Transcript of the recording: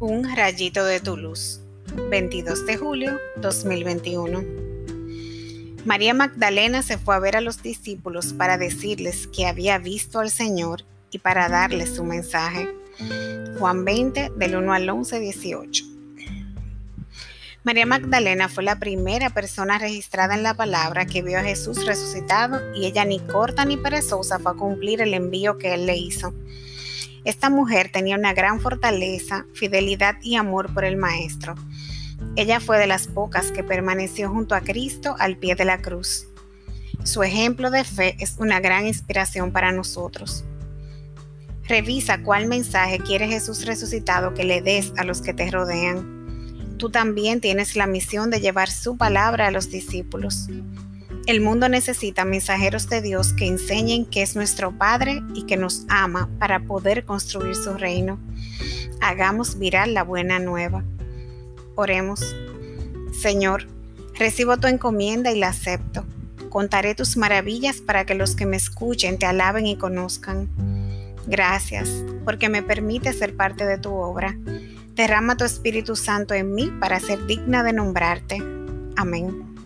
Rayito de tu luz, 22 de julio 2021. María Magdalena se fue a ver a los discípulos para decirles que había visto al Señor y para darles su mensaje. Juan 20 del 1 al 11, 18. María Magdalena fue la primera persona registrada en la palabra que vio a Jesús resucitado y ella ni corta ni perezosa fue a cumplir el envío que él le hizo. Esta mujer tenía una gran fortaleza, fidelidad y amor por el Maestro. Ella fue de las pocas que permaneció junto a Cristo al pie de la cruz. Su ejemplo de fe es una gran inspiración para nosotros. Revisa cuál mensaje quiere Jesús resucitado que le des a los que te rodean. Tú también tienes la misión de llevar su palabra a los discípulos. El mundo necesita mensajeros de Dios que enseñen que es nuestro Padre y que nos ama para poder construir su reino. Hagamos viral la buena nueva. Oremos. Señor, recibo tu encomienda y la acepto. Contaré tus maravillas para que los que me escuchen te alaben y conozcan. Gracias, porque me permite ser parte de tu obra. Derrama tu Espíritu Santo en mí para ser digna de nombrarte. Amén.